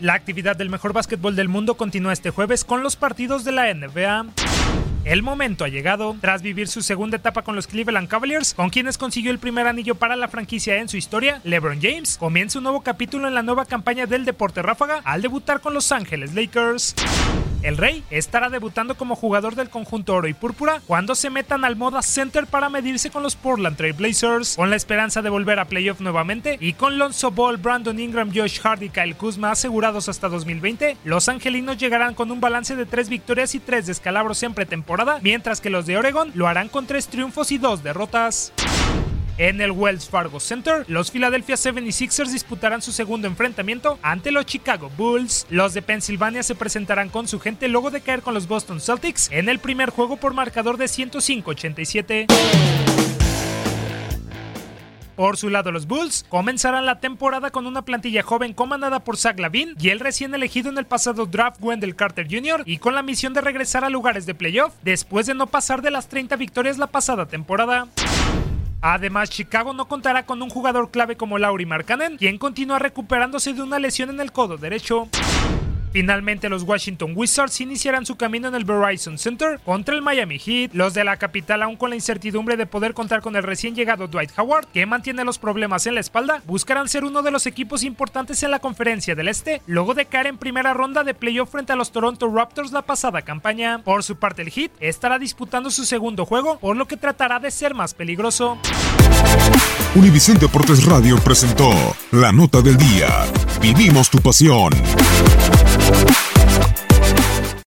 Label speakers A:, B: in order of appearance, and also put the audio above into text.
A: La actividad del mejor básquetbol del mundo continúa este jueves con los partidos de la NBA. El momento ha llegado tras vivir su segunda etapa con los Cleveland Cavaliers, con quienes consiguió el primer anillo para la franquicia en su historia. LeBron James comienza un nuevo capítulo en la nueva campaña del deporte ráfaga al debutar con Los Ángeles Lakers. El Rey estará debutando como jugador del conjunto oro y púrpura cuando se metan al Moda Center para medirse con los Portland Trail Blazers, con la esperanza de volver a playoff nuevamente y con Lonzo Ball, Brandon Ingram, Josh Hart y Kyle Kuzma asegurados hasta 2020, los angelinos llegarán con un balance de 3 victorias y 3 descalabros en pretemporada, mientras que los de Oregon lo harán con 3 triunfos y 2 derrotas. En el Wells Fargo Center, los Philadelphia 76ers disputarán su segundo enfrentamiento ante los Chicago Bulls. Los de Pensilvania se presentarán con su gente luego de caer con los Boston Celtics en el primer juego por marcador de 105-87. Por su lado, los Bulls comenzarán la temporada con una plantilla joven comandada por Zach Lavin y el recién elegido en el pasado draft Wendell Carter Jr. y con la misión de regresar a lugares de playoff después de no pasar de las 30 victorias la pasada temporada. Además, Chicago no contará con un jugador clave como Lauri Markkanen, quien continúa recuperándose de una lesión en el codo derecho. Finalmente, los Washington Wizards iniciarán su camino en el Verizon Center contra el Miami Heat. Los de la capital, aún con la incertidumbre de poder contar con el recién llegado Dwight Howard, que mantiene los problemas en la espalda, buscarán ser uno de los equipos importantes en la conferencia del Este, luego de caer en primera ronda de playoff frente a los Toronto Raptors la pasada campaña. Por su parte, el Heat estará disputando su segundo juego, por lo que tratará de ser más peligroso.
B: Univisión Deportes Radio presentó La Nota del Día. Vivimos tu pasión. Thank you.